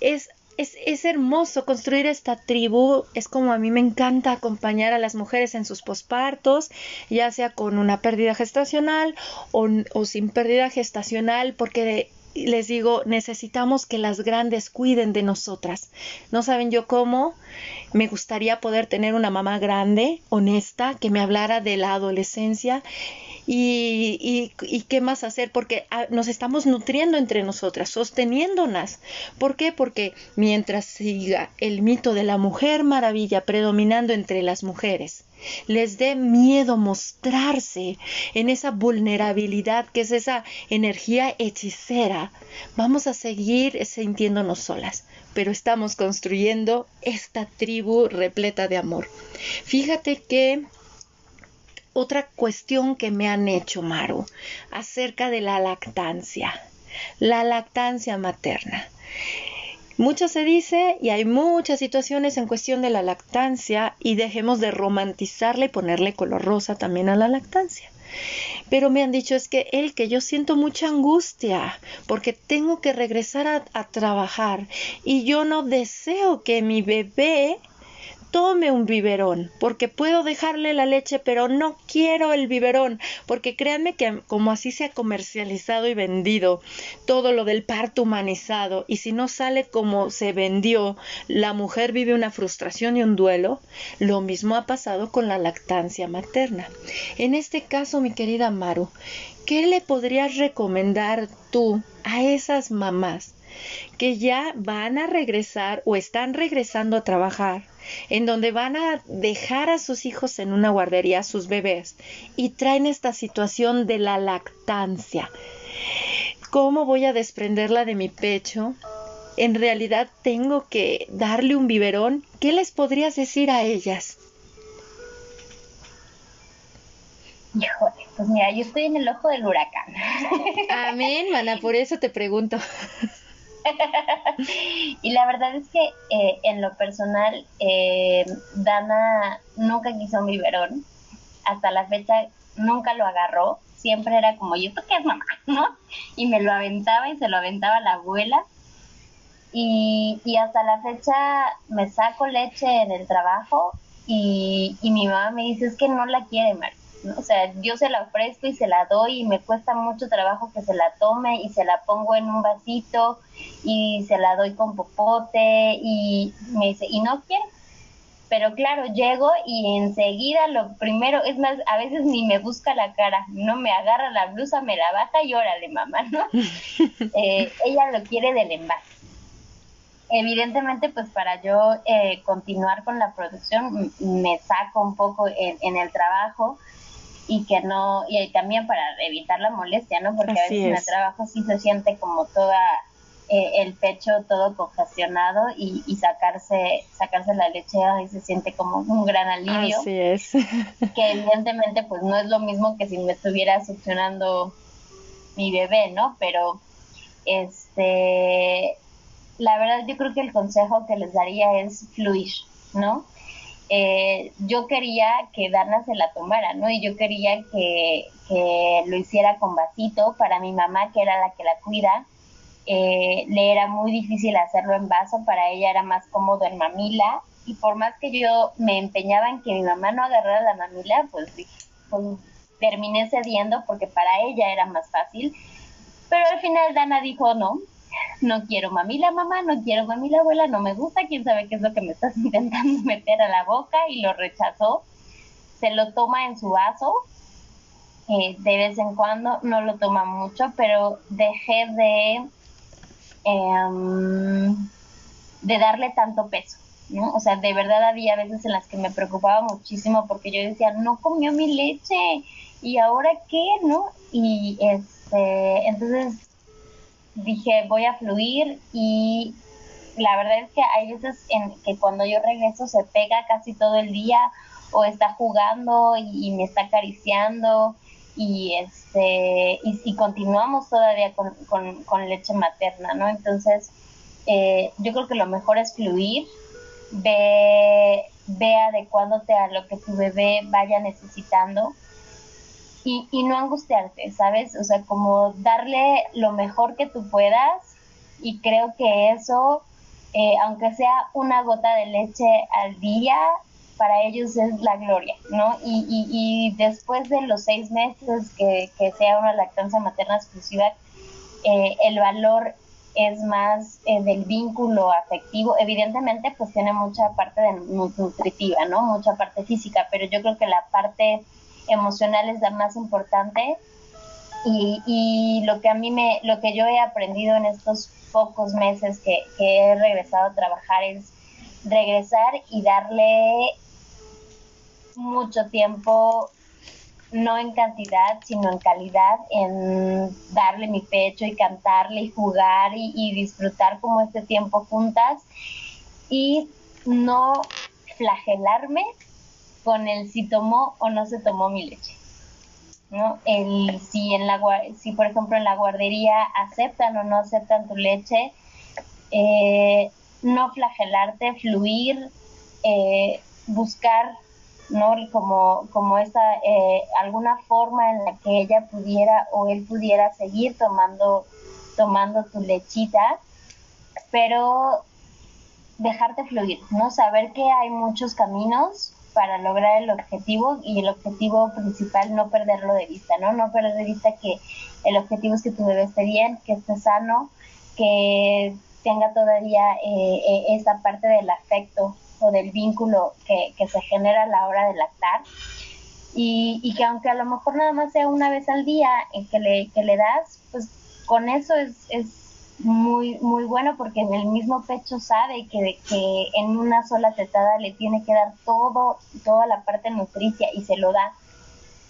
es es, hermoso construir esta tribu. Es como a mí me encanta acompañar a las mujeres en sus pospartos, ya sea con una pérdida gestacional o, sin pérdida gestacional, porque les digo, necesitamos que las grandes cuiden de nosotras. No saben yo cómo. Me gustaría poder tener una mamá grande, honesta, que me hablara de la adolescencia y, qué más hacer, porque ah, nos estamos nutriendo entre nosotras, sosteniéndonos. ¿Por qué? Porque mientras siga el mito de la mujer maravilla predominando entre las mujeres, les dé miedo mostrarse en esa vulnerabilidad que es esa energía hechicera, vamos a seguir sintiéndonos solas, pero estamos construyendo esta tribu repleta de amor. Fíjate que otra cuestión que me han hecho, Maru, acerca de la lactancia, la lactancia materna. Mucho se dice y hay muchas situaciones en cuestión de la lactancia y dejemos de romantizarle y ponerle color rosa también a la lactancia. pero me han dicho es que él, que yo siento mucha angustia porque tengo que regresar a trabajar y yo no deseo que mi bebé tome un biberón, porque puedo dejarle la leche, pero no quiero el biberón, porque créanme que como así se ha comercializado y vendido todo lo del parto humanizado, y si no sale como se vendió, la mujer vive una frustración y un duelo, lo mismo ha pasado con la lactancia materna. En este caso, mi querida Maru, ¿qué le podrías recomendar tú a esas mamás que ya van a regresar o están regresando a trabajar, en donde van a dejar a sus hijos en una guardería, a sus bebés, y traen esta situación de la lactancia. ¿Cómo voy a desprenderla de mi pecho? En realidad tengo que darle un biberón. ¿Qué les podrías decir a ellas? Híjole, pues mira, yo estoy en el ojo del huracán. Amén, mana, por eso te pregunto. y la verdad es que eh, en lo personal, eh, Dana nunca quiso un biberón. Hasta la fecha nunca lo agarró. Siempre era como, ¿y esto qué es mamá? ¿No? Y me lo aventaba y se lo aventaba la abuela. Y, y hasta la fecha me saco leche en el trabajo y, y mi mamá me dice, es que no la quiere, María o sea, yo se la ofrezco y se la doy y me cuesta mucho trabajo que se la tome y se la pongo en un vasito y se la doy con popote y me dice, y no quiere. Pero claro, llego y enseguida lo primero, es más, a veces ni me busca la cara, no me agarra la blusa, me la baja y órale, mamá, ¿no? Eh, ella lo quiere del envase. Evidentemente, pues para yo eh, continuar con la producción, me saco un poco en, en el trabajo, y que no, y también para evitar la molestia, ¿no? Porque a veces en el trabajo sí se siente como toda eh, el pecho todo congestionado y, y, sacarse sacarse la leche ahí se siente como un gran alivio. Así es. que evidentemente pues no es lo mismo que si me estuviera succionando mi bebé, ¿no? Pero este la verdad yo creo que el consejo que les daría es fluir, ¿no? Eh, yo quería que Dana se la tomara, ¿no? Y yo quería que, que, lo hiciera con vasito para mi mamá, que era la que la cuida. Eh, le era muy difícil hacerlo en vaso, para ella era más cómodo en mamila. Y por más que yo me empeñaba en que mi mamá no agarrara la mamila, pues, pues terminé cediendo porque para ella era más fácil. Pero al final Dana dijo, no, no quiero mami la mamá, no quiero mami la abuela, no me gusta, quién sabe qué es lo que me estás intentando meter a la boca y lo rechazó. Se lo toma en su vaso, eh, de vez en cuando, no lo toma mucho, pero dejé de, em, de darle tanto peso. ¿no? O sea, de verdad había veces en las que me preocupaba muchísimo porque yo decía, no comió mi leche, ¿y ahora qué? ¿No? Y este, entonces dije, voy a fluir y la verdad es que hay veces en que cuando yo regreso se pega casi todo el día o está jugando y, me está acariciando y este y, continuamos todavía con, con, leche materna, ¿no? Entonces, eh, yo creo que lo mejor es fluir, ve, ve adecuándote a lo que tu bebé vaya necesitando y, y no angustiarte, ¿sabes? O sea, como darle lo mejor que tú puedas y creo que eso, eh, aunque sea una gota de leche al día, para ellos es la gloria, ¿no? Y, y, y después de los seis meses que, que sea una lactancia materna exclusiva, eh, el valor es más eh, del vínculo afectivo. Evidentemente, pues tiene mucha parte de nutritiva, ¿no? Mucha parte física, pero yo creo que la parte emocional es la más importante. Y, y, lo que a mí me, lo que yo he aprendido en estos pocos meses que, que he regresado a trabajar es regresar y darle mucho tiempo, no en cantidad, sino en calidad, en darle mi pecho y cantarle y jugar y, y disfrutar como este tiempo juntas y no flagelarme con el si tomó o no se tomó mi leche. ¿no? El, si, en la, si, por ejemplo, en la guardería aceptan o no aceptan tu leche, eh, no flagelarte, fluir, eh, buscar ¿no? Como, como esa, eh, alguna forma en la que ella pudiera o él pudiera seguir tomando, tomando tu lechita, pero dejarte fluir, ¿no? Saber que hay muchos caminos para lograr el objetivo y el objetivo principal no perderlo de vista, ¿no? No perder de vista que el objetivo es que tu bebé esté bien, que esté sano, que tenga todavía eh, eh, esa parte del afecto o del vínculo que, se genera a la hora de lactar. Y, que aunque a lo mejor nada más sea una vez al día en que le, que le das, pues con eso es, es muy, muy bueno porque en el mismo pecho sabe que, que en una sola tetada le tiene que dar todo, toda la parte nutricia y se lo da.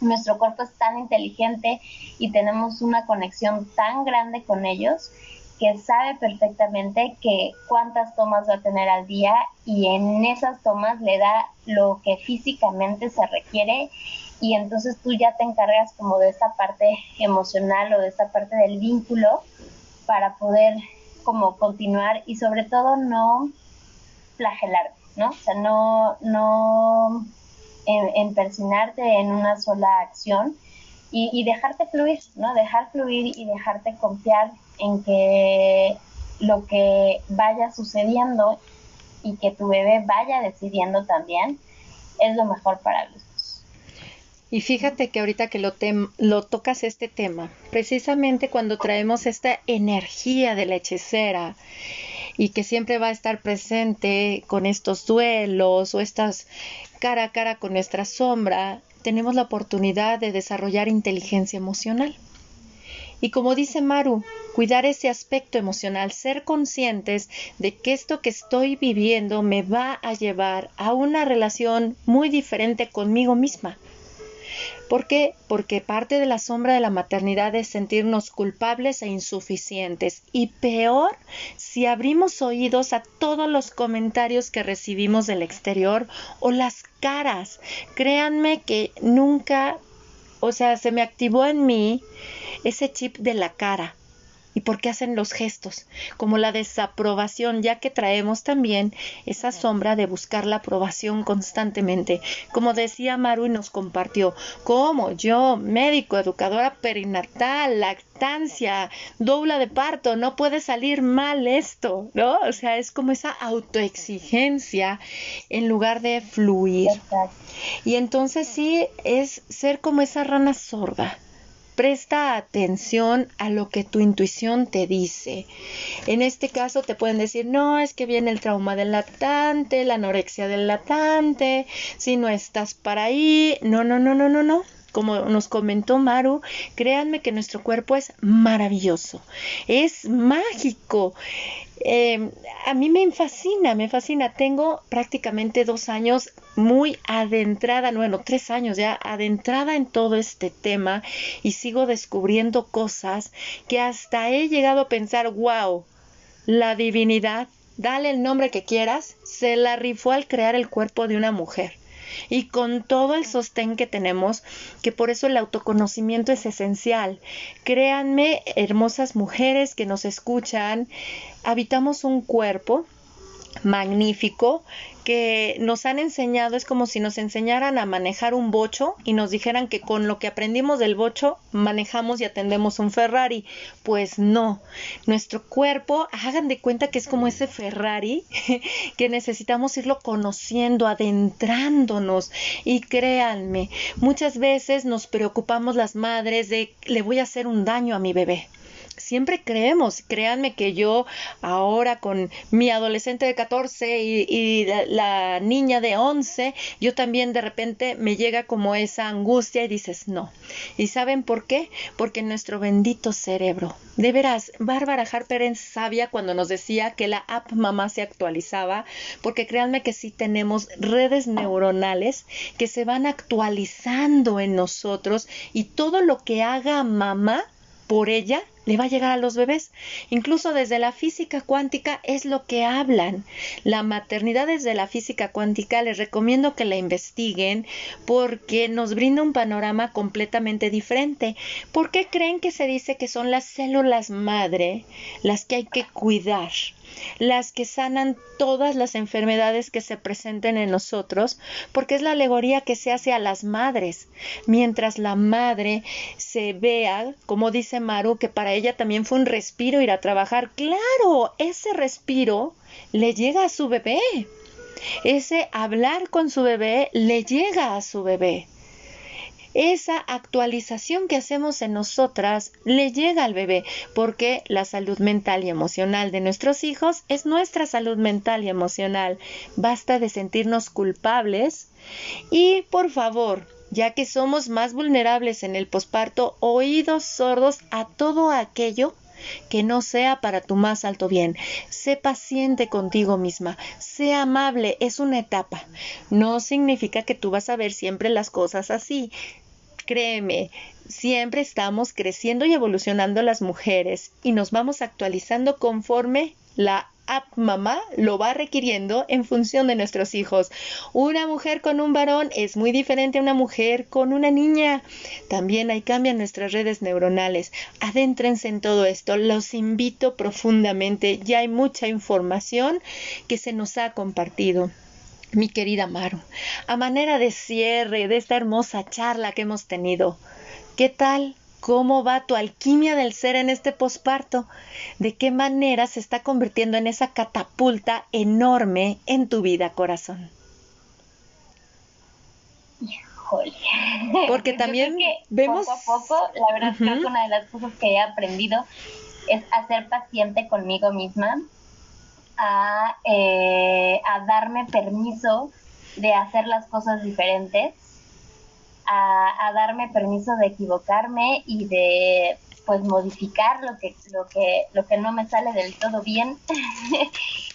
Nuestro cuerpo es tan inteligente y tenemos una conexión tan grande con ellos que sabe perfectamente que cuántas tomas va a tener al día y en esas tomas le da lo que físicamente se requiere y entonces tú ya te encargas como de esta parte emocional o de esta parte del vínculo para poder como continuar y sobre todo no flagelar, ¿no? O sea, no, no empersinarte en una sola acción y, dejarte fluir, ¿no? Dejar fluir y dejarte confiar en que lo que vaya sucediendo y que tu bebé vaya decidiendo también es lo mejor para los. Y fíjate que ahorita que lo, lo tocas este tema, precisamente cuando traemos esta energía de la hechicera y que siempre va a estar presente con estos duelos o estas cara a cara con nuestra sombra, tenemos la oportunidad de desarrollar inteligencia emocional. Y como dice Maru, cuidar ese aspecto emocional, ser conscientes de que esto que estoy viviendo me va a llevar a una relación muy diferente conmigo misma. ¿Por qué? Porque parte de la sombra de la maternidad es sentirnos culpables e insuficientes. Y peor si abrimos oídos a todos los comentarios que recibimos del exterior o las caras. Créanme que nunca, o sea, se me activó en mí ese chip de la cara y por qué hacen los gestos, como la desaprobación, ya que traemos también esa sombra de buscar la aprobación constantemente. Como decía Maru y nos compartió, como yo, médico, educadora perinatal, lactancia, doula de parto, no puede salir mal esto, ¿no? O sea, es como esa autoexigencia en lugar de fluir. Y entonces sí es ser como esa rana sorda Presta atención a lo que tu intuición te dice. En este caso te pueden decir, no, es que viene el trauma del latante, la anorexia del latante, si no estás para ahí. No, no, no, no, no, no como nos comentó Maru, créanme que nuestro cuerpo es maravilloso, es mágico. Em, a mí me fascina, me fascina. Tengo prácticamente dos años muy adentrada, bueno, tres años ya adentrada en todo este tema y sigo descubriendo cosas que hasta he llegado a pensar, wow, la divinidad, dale el nombre que quieras, se la rifó al crear el cuerpo de una mujer y con todo el sostén que tenemos, que por eso el autoconocimiento es esencial. Créanme, hermosas mujeres que nos escuchan, habitamos un cuerpo magnífico que nos han enseñado, es como si nos enseñaran a manejar un bocho y nos dijeran que con lo que aprendimos del bocho manejamos y atendemos un Ferrari. Pues no, nuestro cuerpo, hagan de cuenta que es como ese Ferrari que necesitamos irlo conociendo, adentrándonos y créanme, muchas veces nos preocupamos las madres de le voy a hacer un daño a mi bebé siempre creemos, créanme que yo ahora con mi adolescente de 14 y, la, niña de 11, yo también de repente me llega como esa angustia y dices no. ¿Y saben por qué? Porque nuestro bendito cerebro, de veras, Bárbara Harper es sabia cuando nos decía que la app mamá se actualizaba, porque créanme que sí tenemos redes neuronales que se van actualizando en nosotros y todo lo que haga mamá por ella le va a llegar a los bebés. Incluso desde la física cuántica es lo que hablan. La maternidad desde la física cuántica les recomiendo que la investiguen porque nos brinda un panorama completamente diferente. ¿Por qué creen que se dice que son las células madre las que hay que cuidar? Las que sanan todas las enfermedades que se presenten en nosotros, porque es la alegoría que se hace a las madres, mientras la madre se vea, como dice Maru, que para ella también fue un respiro ir a trabajar. Claro, ese respiro le llega a su bebé. Ese hablar con su bebé le llega a su bebé esa actualización que hacemos en nosotras le llega al bebé, porque la salud mental y emocional de nuestros hijos es nuestra salud mental y emocional. Basta de sentirnos culpables y, por favor, ya que somos más vulnerables en el posparto, oídos sordos a todo aquello que no sea para tu más alto bien. Sé paciente contigo misma, sé amable, es una etapa. No significa que tú vas a ver siempre las cosas así. Créeme, siempre estamos creciendo y evolucionando las mujeres y nos vamos actualizando conforme la app mamá lo va requiriendo en función de nuestros hijos. Una mujer con un varón es muy diferente a una mujer con una niña. También hay cambio en nuestras redes neuronales. Adéntrense en todo esto. Los invito profundamente. Ya hay mucha información que se nos ha compartido mi querida Maru, a manera de cierre de esta hermosa charla que hemos tenido, ¿qué tal? ¿Cómo va tu alquimia del ser en este posparto? ¿De qué manera se está convirtiendo en esa catapulta enorme en tu vida, corazón? Porque también vemos... Poco a poco, la verdad es que una de las cosas que he aprendido es a ser paciente conmigo misma, a, eh, a darme permiso de hacer las cosas diferentes, a, darme permiso de equivocarme y de pues modificar lo que lo que lo que no me sale del todo bien.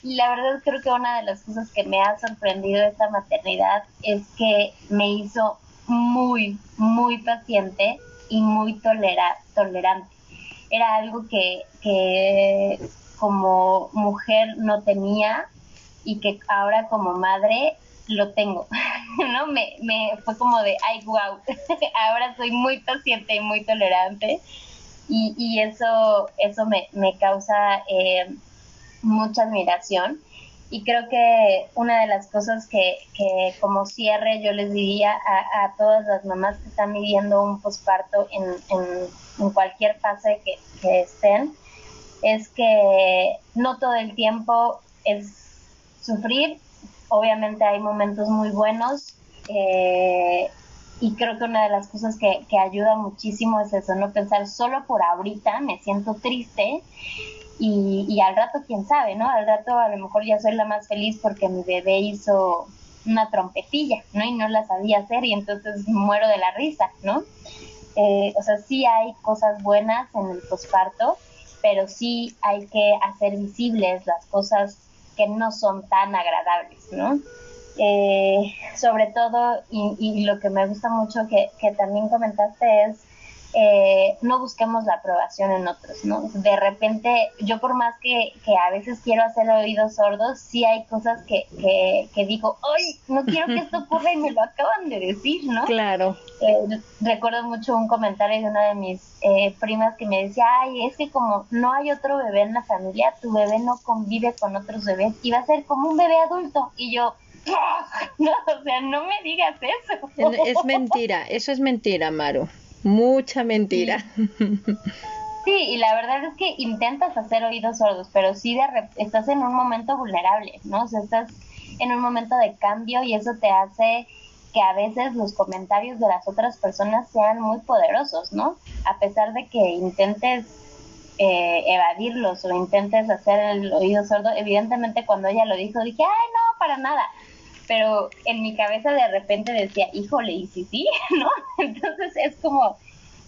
Y la verdad creo que una de las cosas que me ha sorprendido esta maternidad es que me hizo muy muy paciente y muy tolera tolerante. Era algo que, que como mujer no tenía y que ahora como madre lo tengo, ¿no? Me, fue como de, ay, wow, ahora soy muy paciente y muy tolerante y, eso, eso me, me causa eh, mucha admiración y creo que una de las cosas que, que como cierre yo les diría a, a, todas las mamás que están viviendo un posparto en, en, cualquier fase que estén, es que no todo el tiempo es sufrir, obviamente hay momentos muy buenos eh, y creo que una de las cosas que, que, ayuda muchísimo es eso, no pensar solo por ahorita, me siento triste y, y al rato quién sabe, ¿no? Al rato a lo mejor ya soy la más feliz porque mi bebé hizo una trompetilla, ¿no? Y no la sabía hacer y entonces muero de la risa, ¿no? Eh, o sea, sí hay cosas buenas en el posparto, pero sí hay que hacer visibles las cosas que no son tan agradables, ¿no? Eh, sobre todo, y, y, lo que me gusta mucho que, que también comentaste es eh, no busquemos la aprobación en otros, ¿no? De repente, yo por más que, que a veces quiero hacer oídos sordos, sí hay cosas que, que, que, digo, ¡ay! No quiero que esto ocurra y me lo acaban de decir, ¿no? Claro. Eh, recuerdo mucho un comentario de una de mis eh, primas que me decía, ay, es que como no hay otro bebé en la familia, tu bebé no convive con otros bebés y va a ser como un bebé adulto. Y yo, no, o sea, no me digas eso. Es mentira, eso es mentira, Maru. Mucha mentira. Sí. y la verdad es que intentas hacer oídos sordos, pero sí de estás en un momento vulnerable, ¿no? O sea, estás en un momento de cambio y eso te hace que a veces los comentarios de las otras personas sean muy poderosos, ¿no? A pesar de que intentes eh, evadirlos o intentes hacer el oído sordo, evidentemente cuando ella lo dijo dije, ay, no, para nada. Pero en mi cabeza de repente decía, híjole, ¿y si sí? ¿No? Entonces es como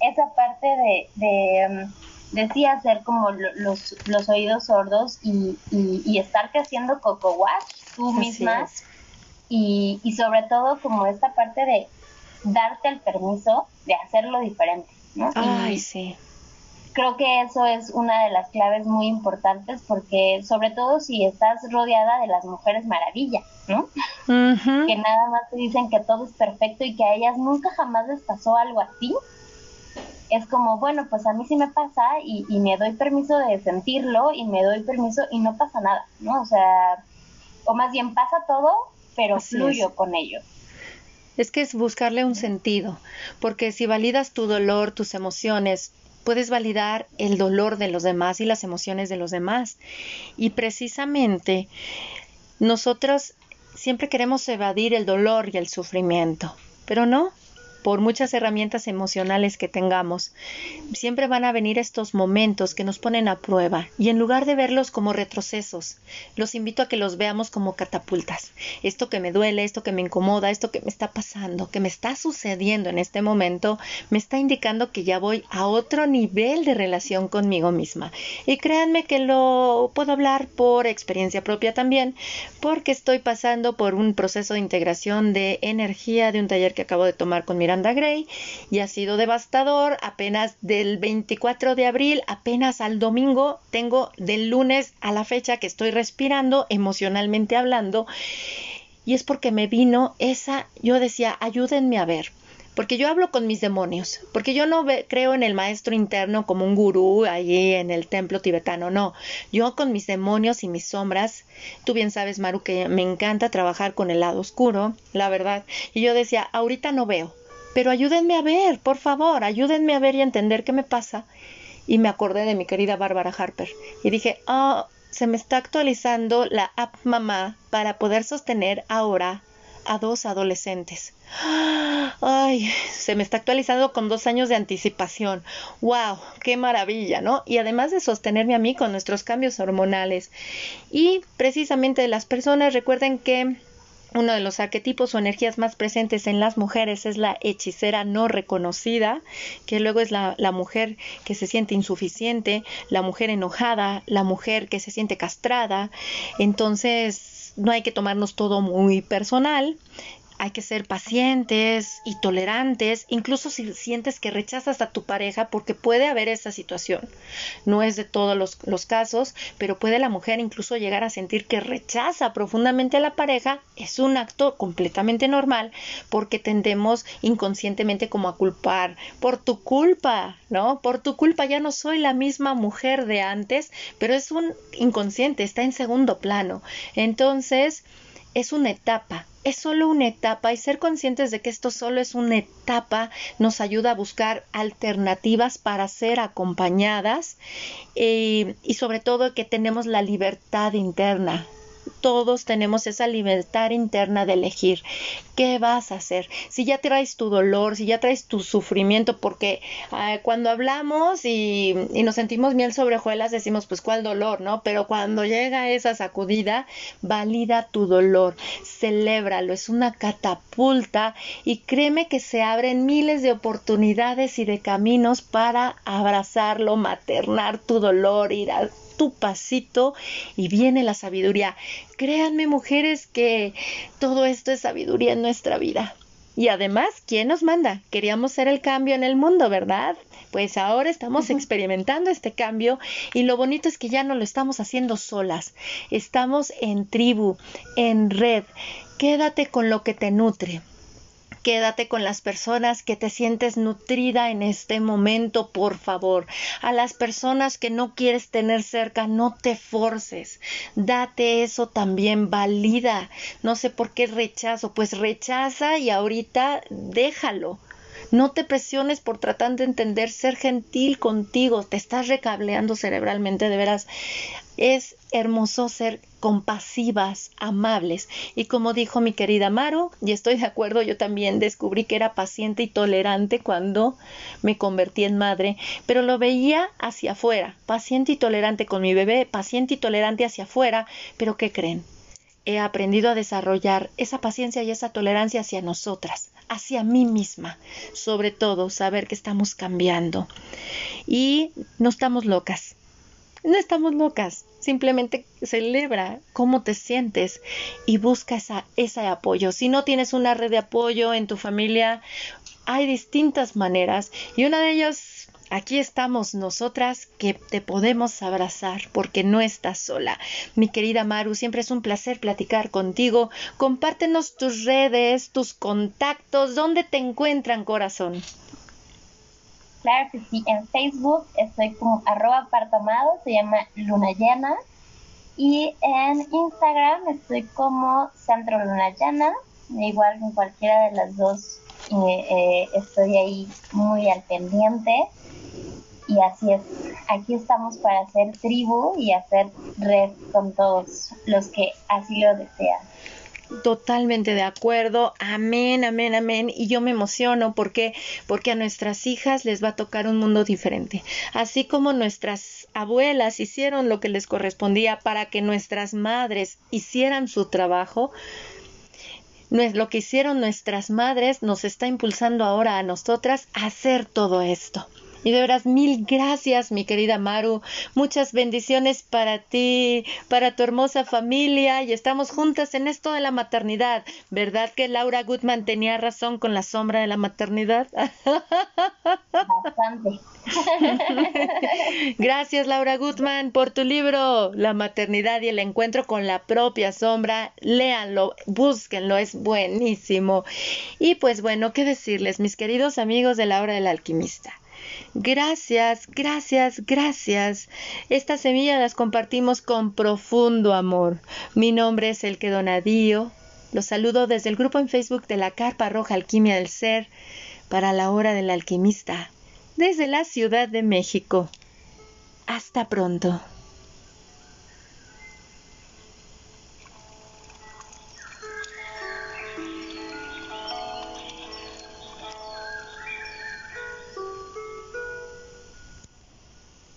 esa parte de, de, de hacer como los, los oídos sordos y, y, estarte haciendo coco wash tú misma. Y, y sobre todo como esta parte de darte el permiso de hacerlo diferente, ¿no? Ay, sí. Creo que eso es una de las claves muy importantes porque sobre todo si estás rodeada de las mujeres maravillas, ¿no? que nada más te dicen que todo es perfecto y que a ellas nunca jamás les pasó algo así. Es como, bueno, pues a mí sí me pasa y, y me doy permiso de sentirlo y me doy permiso y no pasa nada, ¿no? O sea, o más bien pasa todo, pero fluyo con ello. Es que es buscarle un sentido, porque si validas tu dolor, tus emociones, puedes validar el dolor de los demás y las emociones de los demás. Y precisamente nosotros siempre queremos evadir el dolor y el sufrimiento, pero no, por muchas herramientas emocionales que tengamos, siempre van a venir estos momentos que nos ponen a prueba y en lugar de verlos como retrocesos, los invito a que los veamos como catapultas. Esto que me duele, esto que me incomoda, esto que me está pasando, que me está sucediendo en este momento, me está indicando que ya voy a otro nivel de relación conmigo misma. Y créanme que lo puedo hablar por experiencia propia también, porque estoy pasando por un proceso de integración de energía de un taller que acabo de tomar con Miranda Gray y ha sido devastador. Apenas del 24 de abril, apenas al domingo, tengo del lunes a la fecha que estoy respirando emocionalmente hablando. Y es porque me vino esa, yo decía, ayúdenme a ver porque yo hablo con mis demonios, porque yo no creo en el maestro interno como un gurú allí en el templo tibetano, no, yo con mis demonios y mis sombras, tú bien sabes, Maru, que me encanta trabajar con el lado oscuro, la verdad, y yo decía, ahorita no veo, pero ayúdenme a ver, por favor, ayúdenme a ver y a entender qué me pasa. Y me acordé de mi querida Bárbara Harper y dije, oh, se me está actualizando la app mamá para poder sostener ahora a dos adolescentes. Ay, se me está actualizando con dos años de anticipación. ¡Wow! ¡Qué maravilla! ¿No? Y además de sostenerme a mí con nuestros cambios hormonales. Y precisamente las personas recuerden que uno de los arquetipos o energías más presentes en las mujeres es la hechicera no reconocida, que luego es la, la, mujer que se siente insuficiente, la mujer enojada, la mujer que se siente castrada. Entonces, no hay que tomarnos todo muy personal hay que ser pacientes y tolerantes, incluso si sientes que rechazas a tu pareja, porque puede haber esa situación. No es de todos los, casos, pero puede la mujer incluso llegar a sentir que rechaza profundamente a la pareja. Es un acto completamente normal, porque tendemos inconscientemente como a culpar por tu culpa, ¿no? Por tu culpa ya no soy la misma mujer de antes, pero es un inconsciente, está en segundo plano. Entonces, es una etapa, es solo una etapa y ser conscientes de que esto solo es una etapa nos ayuda a buscar alternativas para ser acompañadas eh, y sobre todo que tenemos la libertad interna todos tenemos esa libertad interna de elegir qué vas a hacer. Si ya traes tu dolor, si ya traes tu sufrimiento, porque ah, cuando hablamos y, y, nos sentimos miel sobre hojuelas, decimos, pues, ¿cuál dolor, no? Pero cuando llega esa sacudida, valida tu dolor, celébralo, es una catapulta y créeme que se abren miles de oportunidades y de caminos para abrazarlo, maternar tu dolor, ir a tu pasito y viene la sabiduría. Créanme mujeres que todo esto es sabiduría en nuestra vida. Y además, ¿quién nos manda? Queríamos ser el cambio en el mundo, ¿verdad? Pues ahora estamos experimentando este cambio y lo bonito es que ya no lo estamos haciendo solas. Estamos en tribu, en red. Quédate con lo que te nutre. Quédate con las personas que te sientes nutrida en este momento, por favor. A las personas que no quieres tener cerca, no te forces. Date eso también, valida. No sé por qué rechazo, pues rechaza y ahorita déjalo. No te presiones por tratar de entender, ser gentil contigo, te estás recableando cerebralmente, de veras. Es hermoso ser compasivas, amables. Y como dijo mi querida Maro, y estoy de acuerdo, yo también descubrí que era paciente y tolerante cuando me convertí en madre, pero lo veía hacia afuera, paciente y tolerante con mi bebé, paciente y tolerante hacia afuera, pero ¿qué creen? He aprendido a desarrollar esa paciencia y esa tolerancia hacia nosotras, hacia mí misma, sobre todo saber que estamos cambiando y no estamos locas. No estamos locas, simplemente celebra cómo te sientes y busca esa, ese apoyo. Si no tienes una red de apoyo en tu familia, hay distintas maneras y una de ellas Aquí estamos nosotras que te podemos abrazar porque no estás sola. Mi querida Maru, siempre es un placer platicar contigo. Compártenos tus redes, tus contactos, ¿dónde te encuentran, corazón? Claro que sí, en Facebook estoy como arroba partamado, se llama Luna Llena. Y en Instagram estoy como Centro Luna Llena, igual en cualquiera de las dos eh, eh, estoy ahí muy al pendiente. Y así es, aquí estamos para hacer tribu y hacer red con todos los que así lo desean. Totalmente de acuerdo. Amén, amén, amén. Y yo me emociono porque porque a nuestras hijas les va a tocar un mundo diferente. Así como nuestras abuelas hicieron lo que les correspondía para que nuestras madres hicieran su trabajo, lo que hicieron nuestras madres nos está impulsando ahora a nosotras a hacer todo esto. Y de veras, mil gracias, mi querida Maru. Muchas bendiciones para ti, para tu hermosa familia. Y estamos juntas en esto de la maternidad. ¿Verdad que Laura Goodman tenía razón con la sombra de la maternidad? Bastante. Gracias, Laura Goodman, por tu libro La maternidad y el encuentro con la propia sombra. Léanlo, búsquenlo, es buenísimo. Y pues bueno, ¿qué decirles, mis queridos amigos de la hora del alquimista? Gracias, gracias, gracias. Estas semillas las compartimos con profundo amor. Mi nombre es El Donadío. Los saludo desde el grupo en Facebook de la Carpa Roja Alquimia del Ser para la hora del alquimista, desde la Ciudad de México. Hasta pronto.